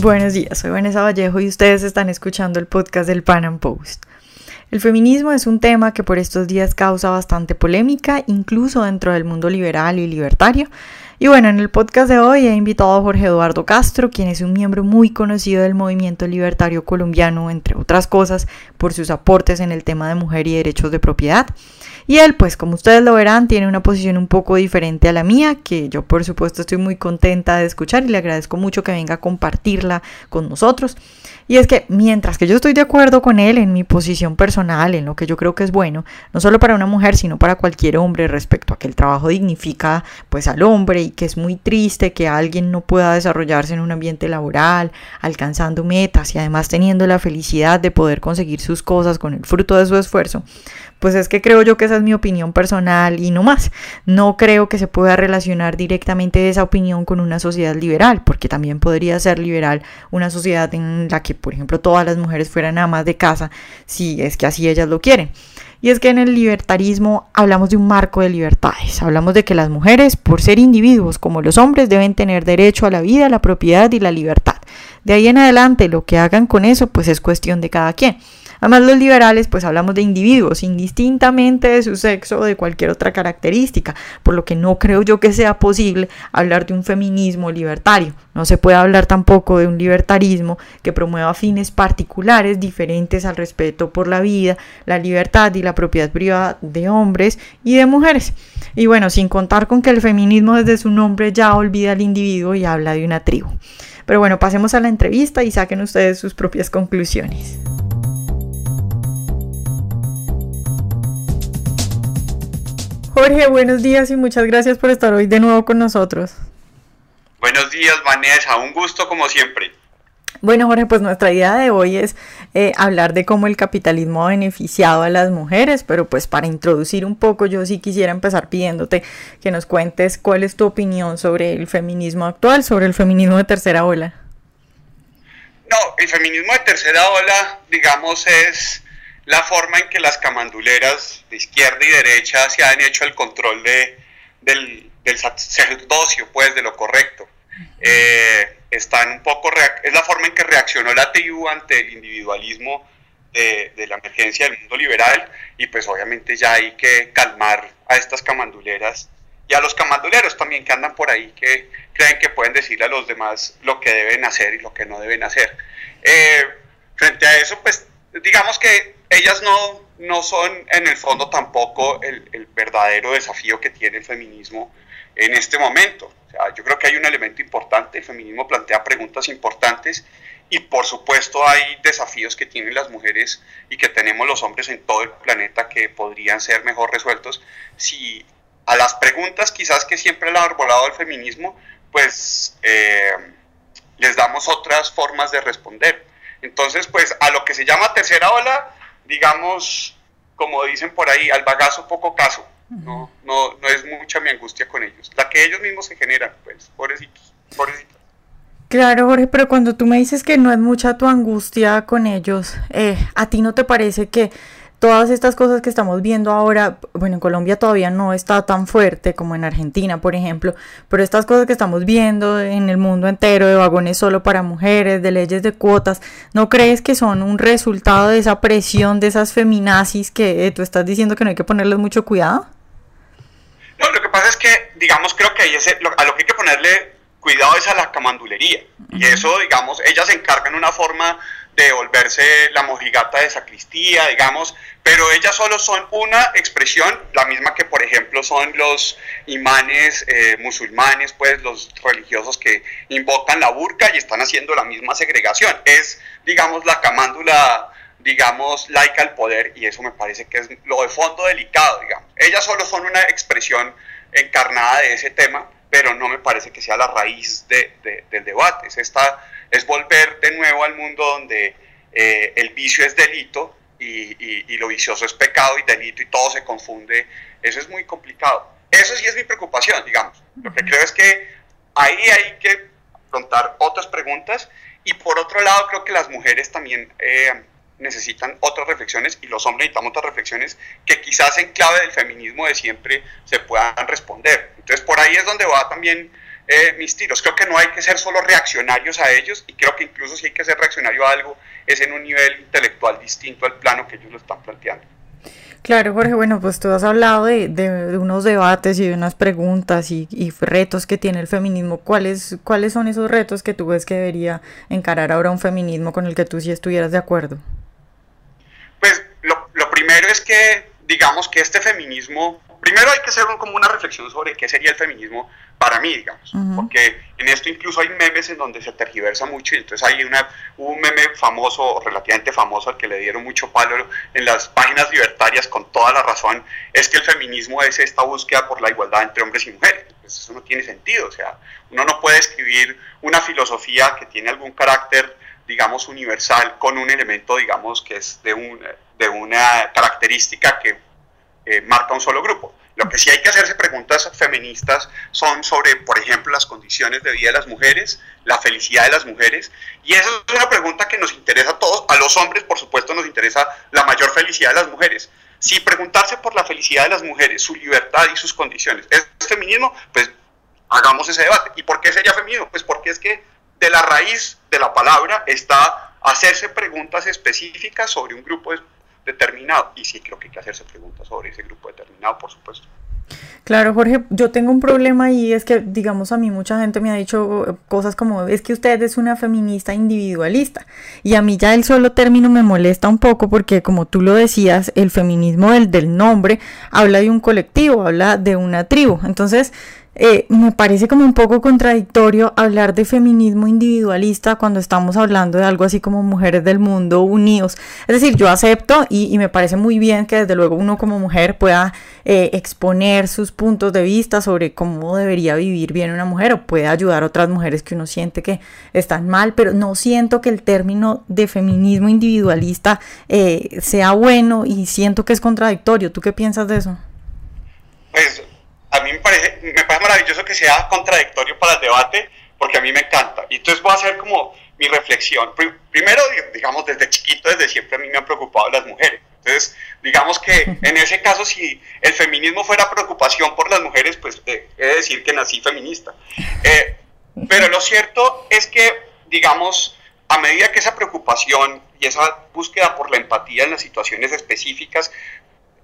Buenos días, soy Vanessa Vallejo y ustedes están escuchando el podcast del Pan Am Post. El feminismo es un tema que por estos días causa bastante polémica, incluso dentro del mundo liberal y libertario. Y bueno, en el podcast de hoy he invitado a Jorge Eduardo Castro, quien es un miembro muy conocido del movimiento libertario colombiano, entre otras cosas, por sus aportes en el tema de mujer y derechos de propiedad. Y él, pues como ustedes lo verán, tiene una posición un poco diferente a la mía, que yo por supuesto estoy muy contenta de escuchar y le agradezco mucho que venga a compartirla con nosotros. Y es que mientras que yo estoy de acuerdo con él en mi posición personal, en lo que yo creo que es bueno, no solo para una mujer, sino para cualquier hombre respecto a que el trabajo dignifica pues al hombre y que es muy triste que alguien no pueda desarrollarse en un ambiente laboral, alcanzando metas y además teniendo la felicidad de poder conseguir sus cosas con el fruto de su esfuerzo, pues es que creo yo que esa es mi opinión personal y no más. No creo que se pueda relacionar directamente esa opinión con una sociedad liberal, porque también podría ser liberal una sociedad en la que, por ejemplo, todas las mujeres fueran amas de casa, si es que así ellas lo quieren. Y es que en el libertarismo hablamos de un marco de libertades. Hablamos de que las mujeres, por ser individuos como los hombres, deben tener derecho a la vida, la propiedad y la libertad. De ahí en adelante, lo que hagan con eso, pues es cuestión de cada quien. Además, los liberales, pues hablamos de individuos, indistintamente de su sexo o de cualquier otra característica, por lo que no creo yo que sea posible hablar de un feminismo libertario. No se puede hablar tampoco de un libertarismo que promueva fines particulares diferentes al respeto por la vida, la libertad y la propiedad privada de hombres y de mujeres. Y bueno, sin contar con que el feminismo desde su nombre ya olvida al individuo y habla de una tribu. Pero bueno, pasemos a la entrevista y saquen ustedes sus propias conclusiones. Jorge, buenos días y muchas gracias por estar hoy de nuevo con nosotros. Buenos días, Vanessa, un gusto como siempre. Bueno, Jorge, pues nuestra idea de hoy es eh, hablar de cómo el capitalismo ha beneficiado a las mujeres, pero pues para introducir un poco yo sí quisiera empezar pidiéndote que nos cuentes cuál es tu opinión sobre el feminismo actual, sobre el feminismo de tercera ola. No, el feminismo de tercera ola, digamos, es la forma en que las camanduleras de izquierda y derecha se han hecho el control de, del, del sacerdocio, pues, de lo correcto. Eh, están un poco es la forma en que reaccionó la tribu ante el individualismo de, de, la emergencia del mundo liberal y pues obviamente ya hay que calmar a estas camanduleras y a los camanduleros también que andan por ahí que creen que pueden decirle a los demás lo que deben hacer y lo que no deben hacer. Eh, frente a eso pues digamos que ellas no, no son en el fondo tampoco el, verdadero desafío que tiene el feminismo en este momento. Yo creo que hay un elemento importante, el feminismo plantea preguntas importantes y por supuesto hay desafíos que tienen las mujeres y que tenemos los hombres en todo el planeta que podrían ser mejor resueltos si a las preguntas quizás que siempre ha arbolado el feminismo, pues eh, les damos otras formas de responder. Entonces, pues a lo que se llama tercera ola, digamos, como dicen por ahí, al bagazo poco caso. No, no, no es mucha mi angustia con ellos. La que ellos mismos se generan, pues, pobrecitos, pobrecitos. Claro, Jorge, pero cuando tú me dices que no es mucha tu angustia con ellos, eh, ¿a ti no te parece que todas estas cosas que estamos viendo ahora, bueno, en Colombia todavía no está tan fuerte como en Argentina, por ejemplo, pero estas cosas que estamos viendo en el mundo entero, de vagones solo para mujeres, de leyes de cuotas, ¿no crees que son un resultado de esa presión de esas feminazis que eh, tú estás diciendo que no hay que ponerles mucho cuidado? No, lo que pasa es que, digamos, creo que ahí es, a lo que hay que ponerle cuidado es a la camandulería. Y eso, digamos, ellas se encargan una forma de volverse la mojigata de sacristía, digamos, pero ellas solo son una expresión, la misma que por ejemplo son los imanes eh, musulmanes, pues los religiosos que invocan la burka y están haciendo la misma segregación. Es, digamos, la camándula, digamos, laica al poder y eso me parece que es lo de fondo delicado, digamos. Ellas solo son una expresión encarnada de ese tema, pero no me parece que sea la raíz de, del debate. Es, esta, es volver de nuevo al mundo donde eh, el vicio es delito y, y, lo vicioso es pecado y delito y todo se confunde. Eso es muy complicado. Eso sí es mi preocupación, digamos. Lo que creo es que ahí hay que afrontar otras preguntas y por otro lado creo que las mujeres también eh, necesitan otras reflexiones y los hombres necesitamos otras reflexiones que quizás en clave del feminismo de siempre se puedan responder. Entonces por ahí es donde va también eh, mis tiros. Creo que no hay que ser solo reaccionarios a ellos y creo que incluso si hay que ser reaccionario a algo es en un nivel intelectual distinto al plano que ellos lo están planteando. Claro, Jorge, bueno, pues tú has hablado de, de, unos debates y de unas preguntas y, y, retos que tiene el feminismo. ¿Cuáles, ¿Cuáles son esos retos que tú ves que debería encarar ahora un feminismo con el que tú sí estuvieras de acuerdo? Pues lo, lo primero es que, digamos que este feminismo primero hay que hacer como una reflexión sobre qué sería el feminismo para mí, digamos, porque en esto incluso hay memes en donde se tergiversa mucho y entonces hay una, un meme famoso, relativamente famoso, al que le dieron mucho palo en las páginas libertarias con toda la razón, es que el feminismo es esta búsqueda por la igualdad entre hombres y mujeres. Pues eso no tiene sentido, o sea, uno no puede escribir una filosofía que tiene algún carácter digamos, universal con un elemento, digamos, que es de, un, de una característica que eh, marca un solo grupo. Lo que sí hay que hacerse preguntas feministas son sobre, por ejemplo, las condiciones de vida de las mujeres, la felicidad de las mujeres, y esa es una pregunta que nos interesa a todos. A los hombres, por supuesto, nos interesa la mayor felicidad de las mujeres. Si preguntarse por la felicidad de las mujeres, su libertad y sus condiciones es feminismo, pues hagamos ese debate. ¿Y por qué sería feminismo? Pues porque es que de la raíz de la palabra está hacerse preguntas específicas sobre un grupo de determinado. Y sí creo que hay que hacerse preguntas sobre ese grupo determinado, por supuesto. Claro, Jorge, yo tengo un problema y es que, digamos, a mí mucha gente me ha dicho cosas como, es que usted es una feminista individualista. Y a mí ya el solo término me molesta un poco porque, como tú lo decías, el feminismo del, del nombre habla de un colectivo, habla de una tribu. Entonces, eh, me parece como un poco contradictorio hablar de feminismo individualista cuando estamos hablando de algo así como mujeres del mundo unidos. Es decir, yo acepto y, me parece muy bien que desde luego uno como mujer pueda eh, exponer sus puntos de vista sobre cómo debería vivir bien una mujer o puede ayudar a otras mujeres que uno siente que están mal, pero no siento que el término de feminismo individualista eh, sea bueno y siento que es contradictorio. ¿Tú qué piensas de eso? Pues a mí me parece, me parece maravilloso que sea contradictorio para el debate, porque a mí me encanta. Y entonces voy a hacer como mi reflexión. Primero, digamos, desde chiquito, desde siempre a mí me han preocupado las mujeres. Entonces, digamos que en ese caso, si el feminismo fuera preocupación por las mujeres, pues eh, he de decir que nací feminista. Eh, pero lo cierto es que, digamos, a medida que esa preocupación y esa búsqueda por la empatía en las situaciones específicas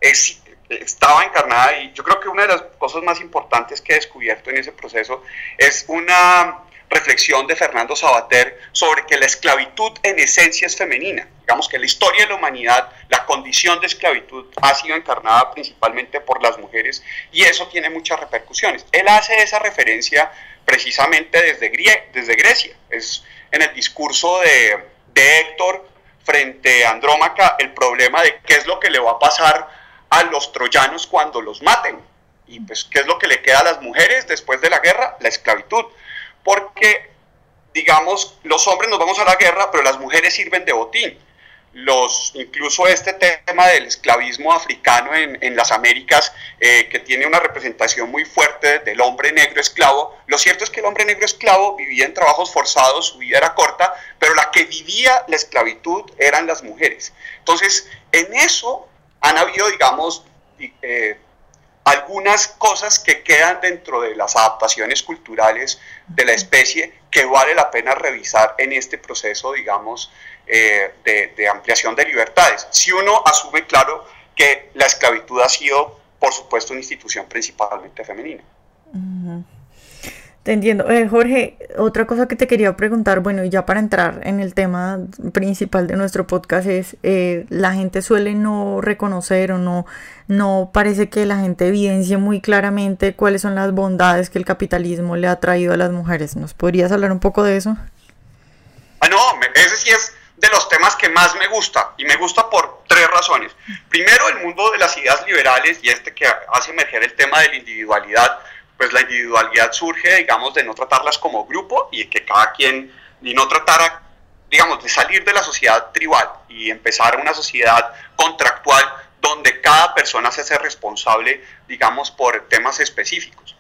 es, estaba encarnada y yo creo que una de las cosas más importantes que he descubierto en ese proceso es una reflexión de Fernando Sabater sobre que la esclavitud en esencia es femenina. Digamos que la historia de la humanidad, la condición de esclavitud ha sido encarnada principalmente por las mujeres y eso tiene muchas repercusiones. Él hace esa referencia precisamente desde, desde Grecia. Es en el discurso de, de Héctor frente a Andrómaca el problema de qué es lo que le va a pasar a los troyanos cuando los maten. Y pues, ¿qué es lo que le queda a las mujeres después de la guerra? La esclavitud. Porque, digamos, los hombres nos vamos a la guerra, pero las mujeres sirven de botín. Los, incluso este tema del esclavismo africano en, en las Américas, eh, que tiene una representación muy fuerte del hombre negro esclavo, lo cierto es que el hombre negro esclavo vivía en trabajos forzados, su vida era corta, pero la que vivía la esclavitud eran las mujeres. Entonces, en eso han habido, digamos, eh, algunas cosas que quedan dentro de las adaptaciones culturales de la especie que vale la pena revisar en este proceso, digamos, eh, de, ampliación de libertades. Si uno asume, claro, que la esclavitud ha sido, por supuesto, una institución principalmente femenina. Te entiendo. Eh, Jorge, otra cosa que te quería preguntar, bueno, y ya para entrar en el tema principal de nuestro podcast es, eh, la gente suele no reconocer o no, no parece que la gente evidencie muy claramente cuáles son las bondades que el capitalismo le ha traído a las mujeres. ¿Nos podrías hablar un poco de eso? Ah, no, ese sí es de los temas que más me gusta, y me gusta por tres razones. Primero, el mundo de las ideas liberales y este que hace emerger el tema de la individualidad pues la individualidad surge, digamos, de no tratarlas como grupo y que cada quien, ni no tratara, digamos, de salir de la sociedad tribal y empezar una sociedad contractual donde cada persona se hace responsable, digamos, por temas específicos.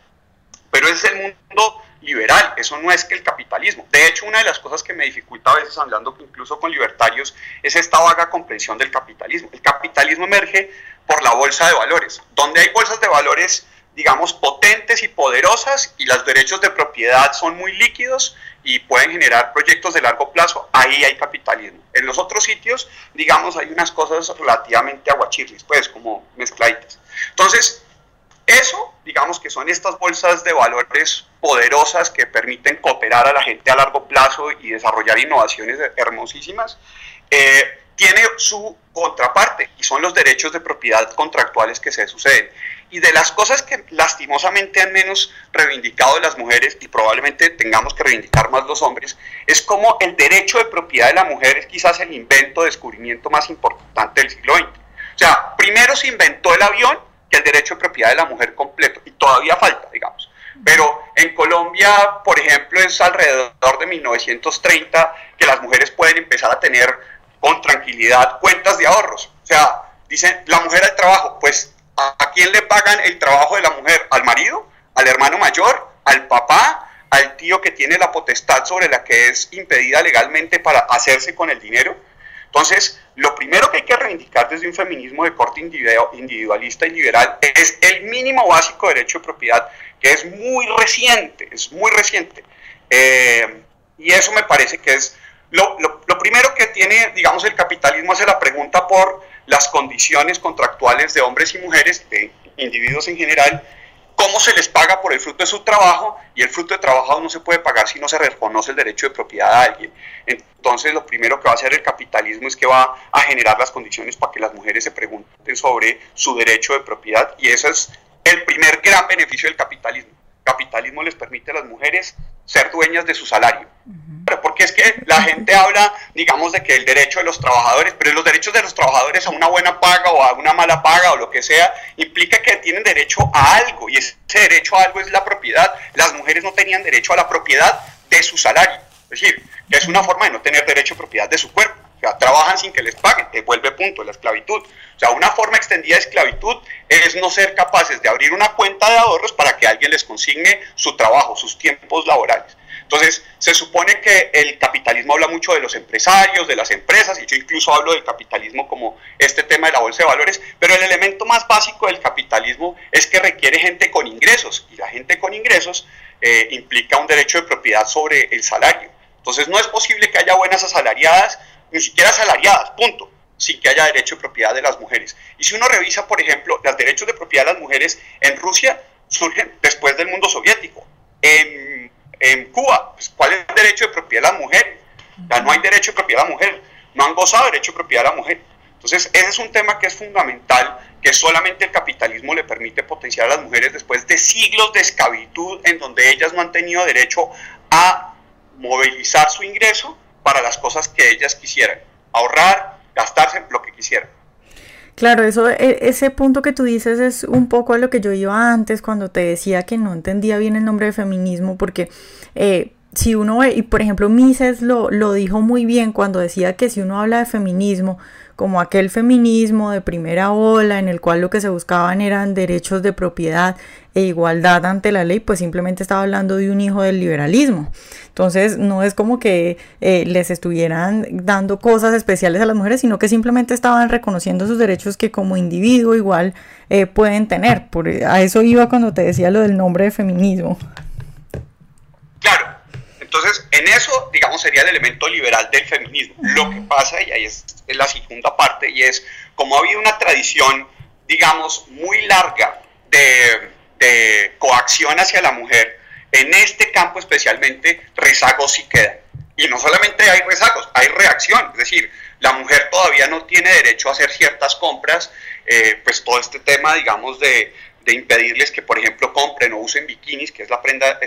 Pero ese es el mundo liberal, eso no es que el capitalismo. De hecho, una de las cosas que me dificulta a veces hablando incluso con libertarios es esta vaga comprensión del capitalismo. El capitalismo emerge por la bolsa de valores. Donde hay bolsas de valores digamos, potentes y poderosas, y los derechos de propiedad son muy líquidos y pueden generar proyectos de largo plazo, ahí hay capitalismo. En los otros sitios, digamos, hay unas cosas relativamente aguachirris, pues como mezcladitas. Entonces, eso, digamos que son estas bolsas de valores poderosas que permiten cooperar a la gente a largo plazo y desarrollar innovaciones hermosísimas. Eh, tiene su contraparte y son los derechos de propiedad contractuales que se suceden. Y de las cosas que lastimosamente han menos reivindicado las mujeres y probablemente tengamos que reivindicar más los hombres, es como el derecho de propiedad de la mujer es quizás el invento, descubrimiento más importante del siglo XX. O sea, primero se inventó el avión que el derecho de propiedad de la mujer completo y todavía falta, digamos. Pero en Colombia, por ejemplo, es alrededor de 1930 que las mujeres pueden empezar a tener con tranquilidad cuentas de ahorros. O sea, dicen, la mujer al trabajo, pues ¿a, quién le pagan el trabajo de la mujer? ¿Al marido? ¿Al hermano mayor? ¿Al papá? ¿Al tío que tiene la potestad sobre la que es impedida legalmente para hacerse con el dinero? Entonces, lo primero que hay que reivindicar desde un feminismo de corte individualista y liberal es el mínimo básico de derecho de propiedad, que es muy reciente, es muy reciente. Eh, y eso me parece que es lo, primero que tiene, digamos, el capitalismo hace la pregunta por las condiciones contractuales de hombres y mujeres, de individuos en general, cómo se les paga por el fruto de su trabajo y el fruto de trabajo no se puede pagar si no se reconoce el derecho de propiedad a alguien. Entonces lo primero que va a hacer el capitalismo es que va a generar las condiciones para que las mujeres se pregunten sobre su derecho de propiedad y ese es el primer gran beneficio del capitalismo. El capitalismo les permite a las mujeres ser dueñas de su salario porque es que la gente habla, digamos, de que el derecho de los trabajadores, pero los derechos de los trabajadores a una buena paga o a una mala paga o lo que sea, implica que tienen derecho a algo y ese derecho a algo es la propiedad. Las mujeres no tenían derecho a la propiedad de su salario, es decir, es una forma de no tener derecho a propiedad de su cuerpo. O sea, trabajan sin que les paguen, vuelve punto, la esclavitud. O sea, una forma extendida de esclavitud es no ser capaces de abrir una cuenta de ahorros para que alguien les consigne su trabajo, sus tiempos laborales. Entonces, se supone que el capitalismo habla mucho de los empresarios, de las empresas, y yo incluso hablo del capitalismo como este tema de la bolsa de valores, pero el elemento más básico del capitalismo es que requiere gente con ingresos, y la gente con ingresos eh, implica un derecho de propiedad sobre el salario. Entonces, no es posible que haya buenas asalariadas, ni siquiera asalariadas, punto sin que haya derecho de propiedad de las mujeres. Y si uno revisa, por ejemplo, los derechos de propiedad de las mujeres en Rusia, surgen después del mundo soviético. En en Cuba, pues, ¿cuál es el derecho de propiedad de la mujer? Ya no hay derecho de propiedad de la mujer, no han gozado de derecho de propiedad de la mujer. Entonces, ese es un tema que es fundamental, que solamente el capitalismo le permite potenciar a las mujeres después de siglos de esclavitud en donde ellas no han tenido derecho a movilizar su ingreso para las cosas que ellas quisieran, ahorrar, gastarse lo que quisieran. Claro, eso, e, ese punto que tú dices es un poco a lo que yo iba antes cuando te decía que no entendía bien el nombre de feminismo, porque eh, si uno ve, y por ejemplo Mises lo, lo dijo muy bien cuando decía que si uno habla de feminismo, como aquel feminismo de primera ola en el cual lo que se buscaban eran derechos de propiedad e igualdad ante la ley, pues simplemente estaba hablando de un hijo del liberalismo. Entonces no es como que eh, les estuvieran dando cosas especiales a las mujeres, sino que simplemente estaban reconociendo sus derechos que como individuo igual eh, pueden tener. Por, a eso iba cuando te decía lo del nombre de feminismo. Claro, entonces, en eso, digamos, sería el elemento liberal del feminismo. Lo que pasa, y ahí es, la segunda parte, y es como ha habido una tradición, digamos, muy larga de, de coacción hacia la mujer, en este campo especialmente, rezagos sí quedan. Y no solamente hay rezagos, hay reacción, es decir, la mujer todavía no tiene derecho a hacer ciertas compras, eh, pues todo este tema, digamos, de, de impedirles que, por ejemplo, compren o usen bikinis, que es la prenda,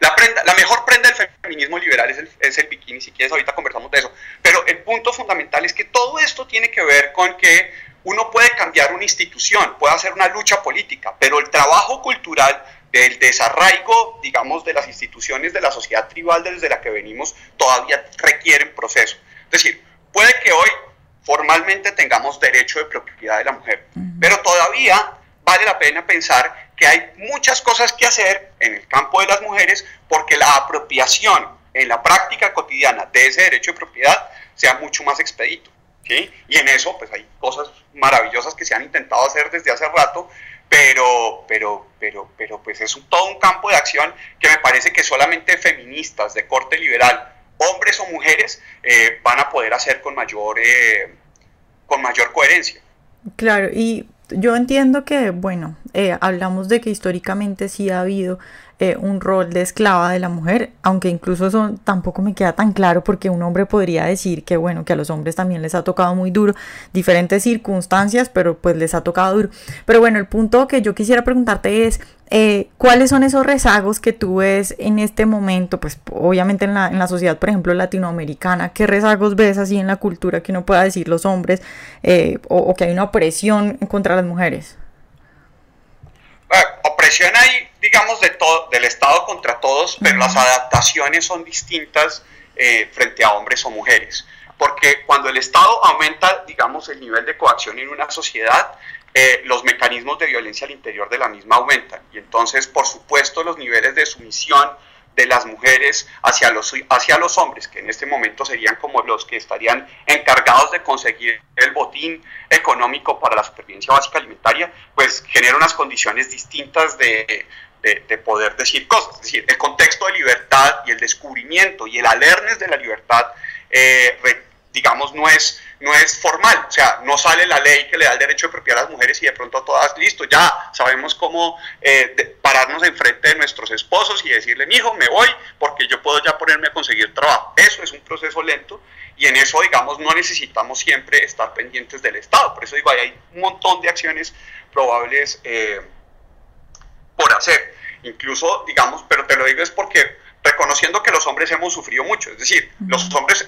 la prenda, la mejor prenda del feminismo liberal es el, es el bikini, si quieres ahorita conversamos de eso. Pero el punto fundamental es que todo esto tiene que ver con que uno puede cambiar una institución, puede hacer una lucha política, pero el trabajo cultural del desarraigo, digamos, de las instituciones de la sociedad tribal desde la que venimos, todavía requiere un proceso. Es decir, puede que hoy formalmente tengamos derecho de propiedad de la mujer, pero todavía vale la pena pensar que hay muchas cosas que hacer en el campo de las mujeres porque la apropiación en la práctica cotidiana de ese derecho de propiedad sea mucho más expedito. ¿sí? Y en eso pues hay cosas maravillosas que se han intentado hacer desde hace rato, pero, pero, pero, pero pues es todo un campo de acción que me parece que solamente feministas de corte liberal, hombres o mujeres, eh, van a poder hacer con mayor, eh, con mayor coherencia. Claro, y yo entiendo que, bueno, eh, hablamos de que históricamente sí ha habido eh, un rol de esclava de la mujer, aunque incluso eso tampoco me queda tan claro porque un hombre podría decir que bueno, que a los hombres también les ha tocado muy duro, diferentes circunstancias, pero pues les ha tocado duro. Pero bueno, el punto que yo quisiera preguntarte es, eh, ¿cuáles son esos rezagos que tú ves en este momento? Pues obviamente en la, en la sociedad, por ejemplo, latinoamericana, ¿qué rezagos ves así en la cultura que uno pueda decir los hombres eh, o, o que hay una opresión contra las mujeres? Opresión hay, digamos, de todo, del Estado contra todos, pero las adaptaciones son distintas eh, frente a hombres o mujeres. Porque cuando el Estado aumenta, digamos, el nivel de coacción en una sociedad, eh, los mecanismos de violencia al interior de la misma aumentan. Y entonces, por supuesto, los niveles de sumisión, de las mujeres hacia los, hacia los hombres, que en este momento serían como los que estarían encargados de conseguir el botín económico para la supervivencia básica alimentaria, pues genera unas condiciones distintas de, de, poder decir cosas. Es decir, el contexto de libertad y el descubrimiento y el alernes de la libertad eh, digamos, no es, no es formal, o sea, no sale la ley que le da el derecho de propiedad a las mujeres y de pronto todas, listo, ya sabemos cómo eh, pararnos enfrente de nuestros esposos y decirle, mi hijo, me voy porque yo puedo ya ponerme a conseguir trabajo. Eso es un proceso lento y en eso, digamos, no necesitamos siempre estar pendientes del Estado. Por eso digo, hay un montón de acciones probables eh, por hacer. Incluso, digamos, pero te lo digo es porque reconociendo que los hombres hemos sufrido mucho, es decir, los hombres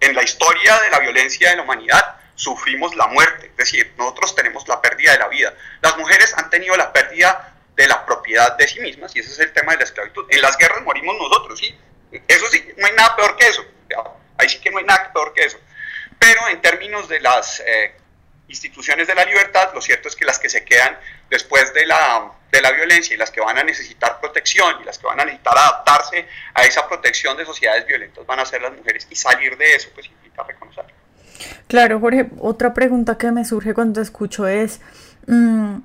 en la historia de la violencia de la humanidad sufrimos la muerte, es decir, nosotros tenemos la pérdida de la vida. Las mujeres han tenido la pérdida de la propiedad de sí mismas y ese es el tema de la esclavitud. En las guerras morimos nosotros, sí. Eso sí, no hay nada peor que eso. Ahí sí que no hay nada peor que eso. Pero en términos de las eh, instituciones de la libertad, lo cierto es que las que se quedan después de la, de la violencia y las que van a necesitar protección y las que van a necesitar adaptarse a esa protección de sociedades violentas van a ser las mujeres y salir de eso pues implica reconocerlo. Claro, Jorge, otra pregunta que me surge cuando escucho es, mmm,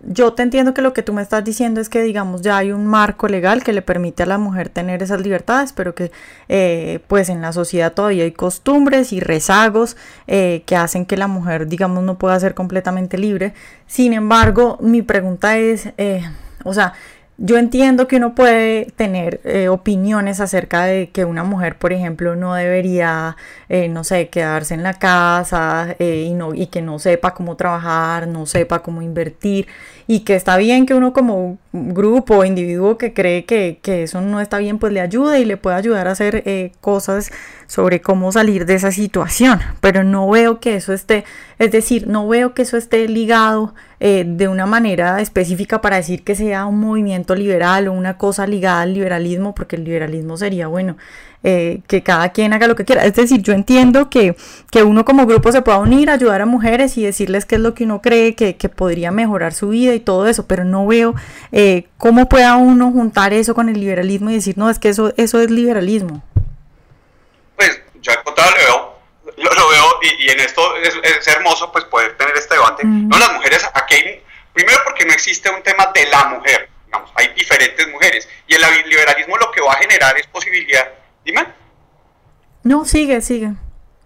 yo te entiendo que lo que tú me estás diciendo es que, digamos, ya hay un marco legal que le permite a la mujer tener esas libertades, pero que, eh, pues, en la sociedad todavía hay costumbres y rezagos eh, que hacen que la mujer, digamos, no pueda ser completamente libre. Sin embargo, mi pregunta es, eh, o sea, yo entiendo que uno puede tener eh, opiniones acerca de que una mujer, por ejemplo, no debería, eh, no sé, quedarse en la casa eh, y, no, y que no sepa cómo trabajar, no sepa cómo invertir y que está bien que uno como grupo o individuo que cree que, que, eso no está bien, pues le ayude y le pueda ayudar a hacer cosas sobre cómo salir de esa situación. Pero no veo que eso esté, es decir, no veo que eso esté ligado eh, de una manera específica para decir que sea un movimiento liberal o una cosa ligada al liberalismo, porque el liberalismo sería, bueno, eh, que cada quien haga lo que quiera. Es decir, yo entiendo que, que, uno como grupo se pueda unir, ayudar a mujeres y decirles qué es lo que uno cree que, que podría mejorar su vida y todo eso, pero no veo eh, cómo pueda uno juntar eso con el liberalismo y decir, no, es que eso, eso es liberalismo. Pues yo al contrario veo lo, veo y, en esto es, hermoso pues poder tener este debate. No, las mujeres, aquí hay, primero porque no existe un tema de la mujer, digamos, hay diferentes mujeres y el liberalismo lo que va a generar es posibilidad, dime. No, sigue, sigue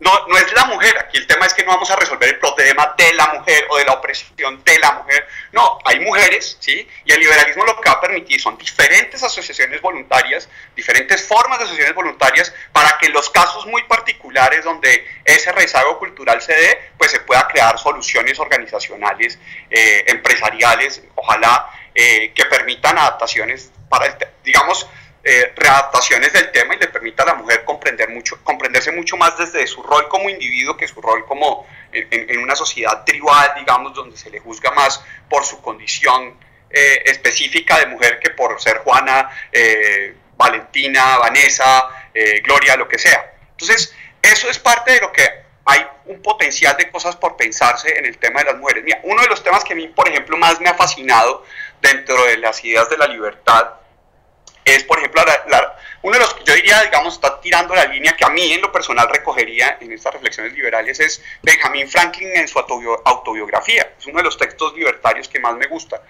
no, no es la mujer, aquí el tema es que no vamos a resolver el problema de la mujer o de la opresión de la mujer, no, hay mujeres, ¿sí? Y el liberalismo lo que va a permitir son diferentes asociaciones voluntarias, diferentes formas de asociaciones voluntarias, para que en los casos muy particulares donde ese rezago cultural se dé, pues se pueda crear soluciones organizacionales, eh, empresariales, ojalá, eh, que permitan adaptaciones para, el, digamos, eh, readaptaciones del tema y le permita a la mujer comprender mucho, comprenderse mucho más desde su rol como individuo que su rol como en, una sociedad tribal, digamos, donde se le juzga más por su condición eh, específica de mujer que por ser Juana, eh, Valentina, Vanessa, Gloria, lo que sea. Entonces, eso es parte de lo que hay un potencial de cosas por pensarse en el tema de las mujeres. Mira, uno de los temas que a mí, por ejemplo, más me ha fascinado dentro de las ideas de la libertad es, por ejemplo, la, uno de los que yo diría, digamos, está tirando la línea que a mí en lo personal recogería en estas reflexiones liberales es Benjamin Franklin en su autobiografía. Es uno de los textos libertarios que más me gusta.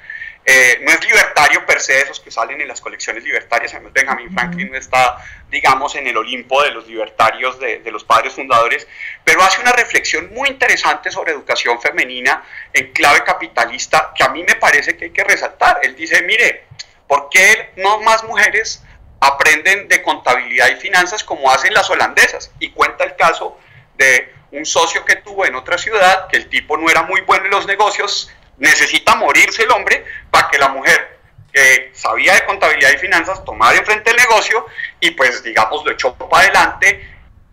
Eh, no es libertario per se esos que salen en las colecciones libertarias, además Benjamin Franklin no está, digamos, en el Olimpo de los libertarios de, de, los padres fundadores, pero hace una reflexión muy interesante sobre educación femenina en clave capitalista que a mí me parece que hay que resaltar. Él dice, mire, ¿por qué no más mujeres aprenden de contabilidad y finanzas como hacen las holandesas. Y cuenta el caso de un socio que tuvo en otra ciudad, que el tipo no era muy bueno en los negocios, necesita morirse el hombre para que la mujer que sabía de contabilidad y finanzas tomara enfrente el negocio y pues digamos lo echó para adelante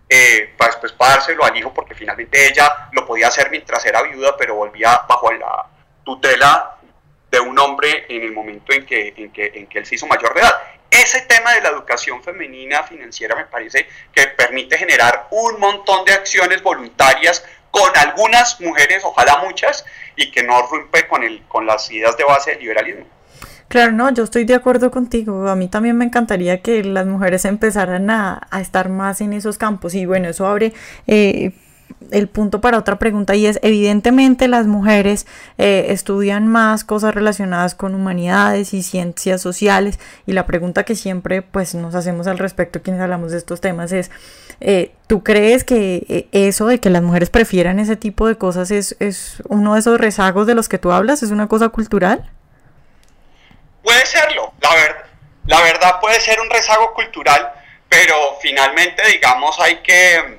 eh, para después para dárselo al hijo porque finalmente ella lo podía hacer mientras era viuda pero volvía bajo la tutela de un hombre en el momento en que, en que, en que él se hizo mayor de edad ese tema de la educación femenina financiera me parece que permite generar un montón de acciones voluntarias con algunas mujeres, ojalá muchas, y que no rompe con, el, con las ideas de base del liberalismo. Claro, no, yo estoy de acuerdo contigo. A mí también me encantaría que las mujeres empezaran a, a estar más en esos campos y bueno, eso abre eh, el punto para otra pregunta y es, evidentemente las mujeres eh, estudian más cosas relacionadas con humanidades y ciencias sociales y la pregunta que siempre pues nos hacemos al respecto quienes hablamos de estos temas es, eh, ¿tú crees que eh, eso de que las mujeres prefieran ese tipo de cosas es, es uno de esos rezagos de los que tú hablas? ¿Es una cosa cultural? Puede serlo, la verdad, la verdad puede ser un rezago cultural, pero finalmente digamos hay que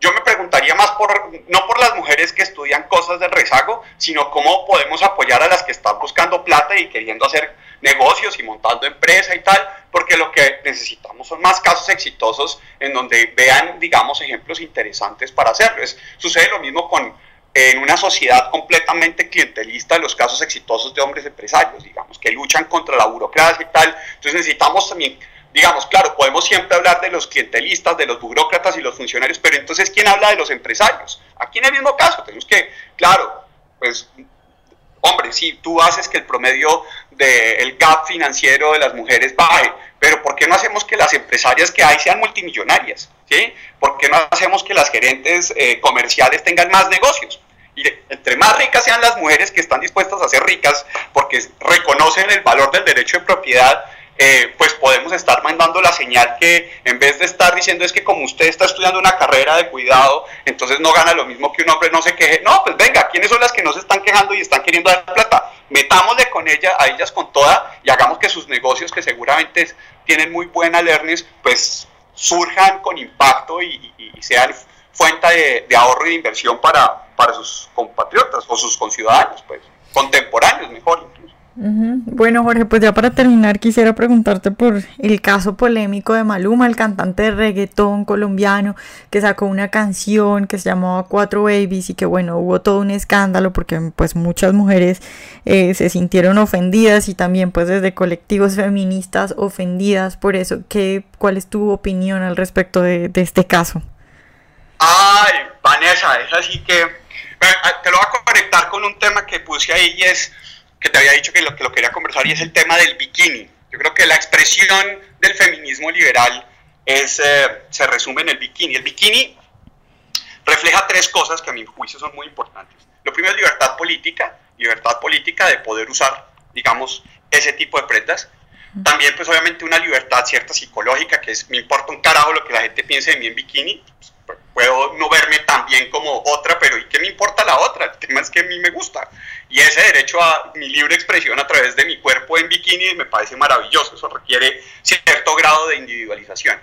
yo me preguntaría más por, no por las mujeres que estudian cosas del rezago, sino cómo podemos apoyar a las que están buscando plata y queriendo hacer negocios y montando empresa y tal, porque lo que necesitamos son más casos exitosos en donde vean, digamos, ejemplos interesantes para hacerlo. sucede lo mismo con en una sociedad completamente clientelista los casos exitosos de hombres empresarios, digamos, que luchan contra la burocracia y tal. Entonces necesitamos también digamos, claro, podemos siempre hablar de los clientelistas, de los burócratas y los funcionarios, pero entonces, ¿quién habla de los empresarios? Aquí en el mismo caso, tenemos que, claro, pues, hombre, si tú haces que el promedio del gap financiero de las mujeres baje, pero ¿por qué no hacemos que las empresarias que hay sean multimillonarias? ¿sí? ¿Por qué no hacemos que las gerentes eh, comerciales tengan más negocios? Y entre más ricas sean las mujeres que están dispuestas a ser ricas porque reconocen el valor del derecho de propiedad, eh, pues la señal que en vez de estar diciendo es que como usted está estudiando una carrera de cuidado, entonces no gana lo mismo que un hombre, no se queje. No, pues venga, ¿quiénes son las que no se están quejando y están queriendo dar plata? Metámosle con ella, a ellas con toda y hagamos que sus negocios, que seguramente tienen muy buena alernes, pues surjan con impacto y, sean fuente de, de, ahorro y de inversión para, para sus compatriotas o sus conciudadanos, pues contemporáneos mejor bueno, Jorge, pues ya para terminar quisiera preguntarte por el caso polémico de Maluma, el cantante de reggaetón colombiano que sacó una canción que se llamaba Cuatro Babies y que bueno, hubo todo un escándalo porque pues muchas mujeres eh, se sintieron ofendidas y también pues desde colectivos feministas ofendidas por eso. ¿Qué, ¿Cuál es tu opinión al respecto de, de este caso? Ay, Vanessa, es así que te lo voy a conectar con un tema que puse ahí y es que te había dicho que lo, que lo quería conversar y es el tema del bikini. Yo creo que la expresión del feminismo liberal es, eh, se resume en el bikini. El bikini refleja tres cosas que a mi juicio son muy importantes. Lo primero es libertad política, libertad política de poder usar, digamos, ese tipo de prendas. También, pues obviamente, una libertad cierta psicológica, que es, me importa un carajo lo que la gente piense de mí en bikini, puedo no verme tan bien como otra, pero ¿y qué me importa la otra? El tema es que a mí me gusta. Y ese derecho a mi libre expresión a través de mi cuerpo en bikini me parece maravilloso. Eso requiere cierto grado de individualización.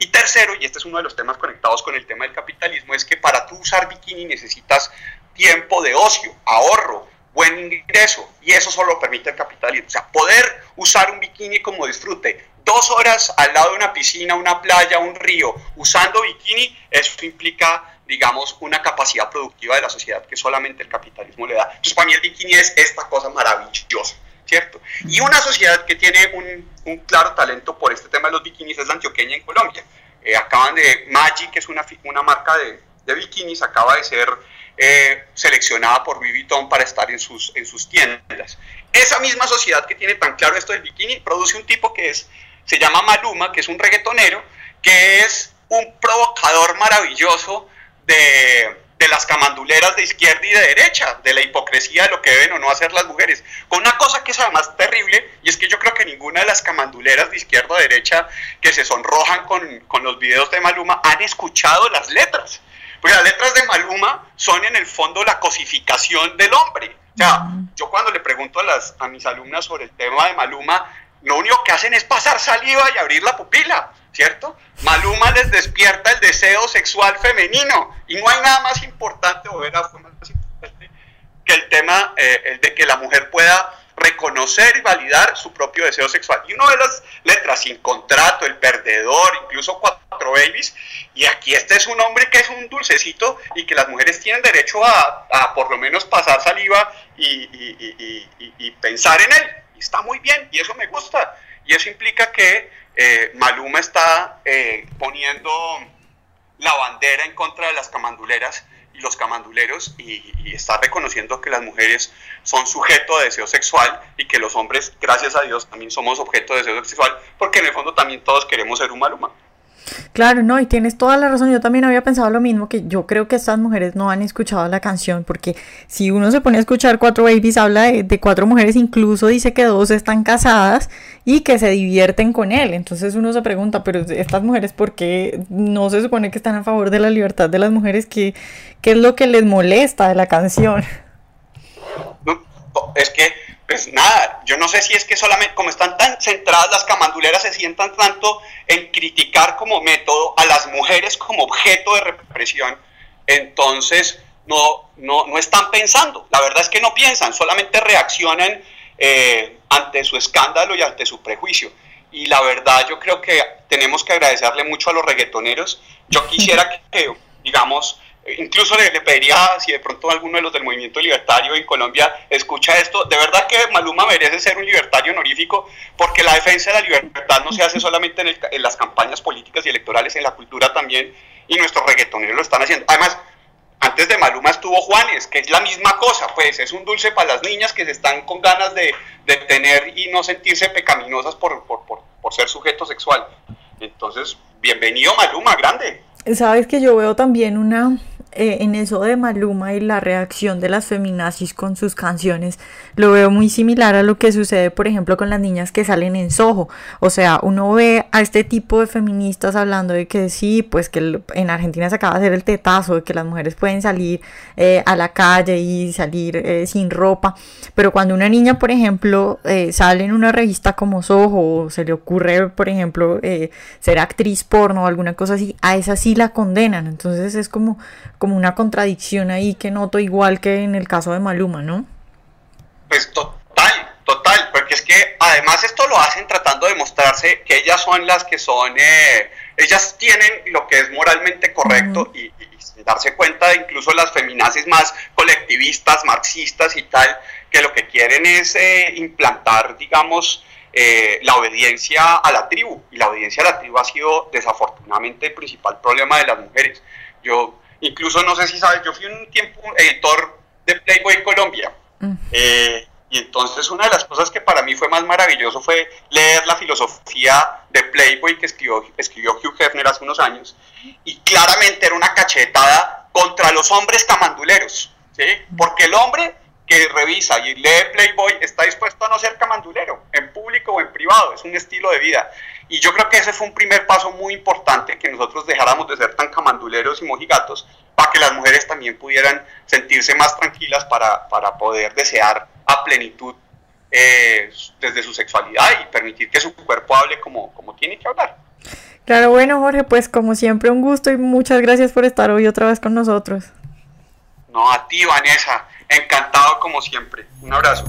Y tercero, y este es uno de los temas conectados con el tema del capitalismo, es que para tú usar bikini necesitas tiempo de ocio, ahorro, buen ingreso, y eso solo permite el capitalismo. O sea, poder usar un bikini como disfrute dos horas al lado de una piscina, una playa, un río, usando bikini, eso implica, digamos, una capacidad productiva de la sociedad que solamente el capitalismo le da. Entonces, para mí el bikini es esta cosa maravillosa, ¿cierto? Y una sociedad que tiene un, claro talento por este tema de los bikinis es la antioqueña en Colombia. Eh, acaban de, Magic, que es una, una marca de, de bikinis, acaba de ser eh, seleccionada por Vuitton para estar en sus, en sus tiendas. Esa misma sociedad que tiene tan claro esto del bikini produce un tipo que es se llama Maluma, que es un reggaetonero, que es un provocador maravilloso de, de las camanduleras de izquierda y de derecha, de la hipocresía de lo que deben o no hacer las mujeres. Con una cosa que es además terrible, y es que yo creo que ninguna de las camanduleras de izquierda o derecha que se sonrojan con, con los videos de Maluma han escuchado las letras. Porque las letras de Maluma son en el fondo la cosificación del hombre. O sea, yo cuando le pregunto a, las, a mis alumnas sobre el tema de Maluma, lo único que hacen es pasar saliva y abrir la pupila, ¿cierto? Maluma les despierta el deseo sexual femenino y no hay nada más importante o era más importante que el tema eh, el de que la mujer pueda reconocer y validar su propio deseo sexual. Y uno de las letras, sin contrato, el perdedor, incluso cuatro babies, y aquí este es un hombre que es un dulcecito y que las mujeres tienen derecho a, por lo menos pasar saliva y, pensar en él. Y está muy bien, y eso me gusta. Y eso implica que eh, Maluma está eh, poniendo la bandera en contra de las camanduleras y los camanduleros y, está reconociendo que las mujeres son sujeto de deseo sexual y que los hombres, gracias a Dios, también somos objeto de deseo sexual, porque en el fondo también todos queremos ser un Maluma. Claro, no, y tienes toda la razón. Yo también había pensado lo mismo, que yo creo que estas mujeres no han escuchado la canción, porque si uno se pone a escuchar Cuatro Babies, habla de, de, cuatro mujeres, incluso dice que dos están casadas y que se divierten con él. Entonces uno se pregunta, pero estas mujeres, ¿por qué no se supone que están a favor de la libertad de las mujeres? ¿Qué, qué es lo que les molesta de la canción? Es que pues nada, yo no sé si es que solamente como están tan centradas las camanduleras se sientan tanto en criticar como método a las mujeres como objeto de represión, entonces no, no, no están pensando, la verdad es que no piensan, solamente reaccionan eh, ante su escándalo y ante su prejuicio. Y la verdad yo creo que tenemos que agradecerle mucho a los reggaetoneros. Yo quisiera que, digamos, incluso le, pediría si de pronto alguno de los del movimiento libertario en Colombia escucha esto, de verdad que Maluma merece ser un libertario honorífico porque la defensa de la libertad no se hace solamente en, las campañas políticas y electorales, en la cultura también, y nuestros reggaetoneros lo están haciendo. Además, antes de Maluma estuvo Juanes, que es la misma cosa, pues es un dulce para las niñas que se están con ganas de, de tener y no sentirse pecaminosas por, por, por, por ser sujeto sexual. Entonces, bienvenido Maluma, grande. Sabes que yo veo también una, eh, en eso de Maluma y la reacción de las feminazis con sus canciones, lo veo muy similar a lo que sucede, por ejemplo, con las niñas que salen en Soho. O sea, uno ve a este tipo de feministas hablando de que sí, pues que en Argentina se acaba de hacer el tetazo, de que las mujeres pueden salir eh, a la calle y salir eh, sin ropa. Pero cuando una niña, por ejemplo, sale en una revista como Soho, o se le ocurre, por ejemplo, ser actriz porno o alguna cosa así, a esa sí la condenan. Entonces es como una contradicción ahí que noto igual que en el caso de Maluma, ¿no? Pues total, total, porque es que además esto lo hacen tratando de mostrarse que ellas son las que son, eh, ellas tienen lo que es moralmente correcto uh -huh. y, y, darse cuenta de incluso las feminazis más colectivistas, marxistas y tal, que lo que quieren es eh, implantar, digamos, eh, la obediencia a la tribu. Y la obediencia a la tribu ha sido desafortunadamente el principal problema de las mujeres. Yo Incluso, no sé si sabes, yo fui un tiempo editor de Playboy Colombia. Mm. Eh, y entonces una de las cosas que para mí fue más maravilloso fue leer la filosofía de Playboy que escribió, escribió Hugh Hefner hace unos años. Y claramente era una cachetada contra los hombres camanduleros. ¿sí? Porque el hombre que revisa y lee Playboy está dispuesto a no ser camandulero, en público o en privado, es un estilo de vida. Y yo creo que ese fue un primer paso muy importante, que nosotros dejáramos de ser tan camanduleros y mojigatos, para que las mujeres también pudieran sentirse más tranquilas para, para poder desear a plenitud eh, desde su sexualidad y permitir que su cuerpo hable como, como tiene que hablar. Claro, bueno Jorge, pues como siempre un gusto y muchas gracias por estar hoy otra vez con nosotros. No, a ti Vanessa, encantado como siempre. Un abrazo.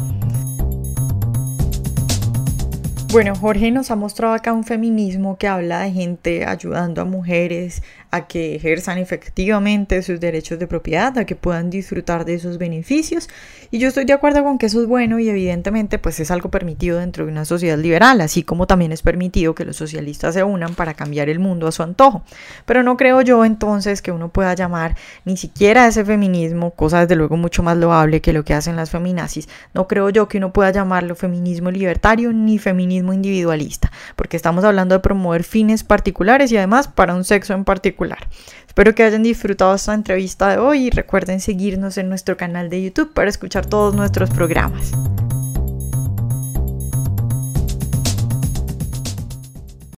Bueno, Jorge nos ha mostrado acá un feminismo que habla de gente ayudando a mujeres a que ejerzan efectivamente sus derechos de propiedad, a que puedan disfrutar de esos beneficios. Y yo estoy de acuerdo con que eso es bueno y evidentemente pues es algo permitido dentro de una sociedad liberal, así como también es permitido que los socialistas se unan para cambiar el mundo a su antojo. Pero no creo yo entonces que uno pueda llamar ni siquiera ese feminismo, cosa desde luego mucho más loable que lo que hacen las feminazis, no creo yo que uno pueda llamarlo feminismo libertario ni feminismo individualista, porque estamos hablando de promover fines particulares y además para un sexo en Espero que hayan disfrutado esta entrevista de hoy y recuerden seguirnos en nuestro canal de YouTube para escuchar todos nuestros programas.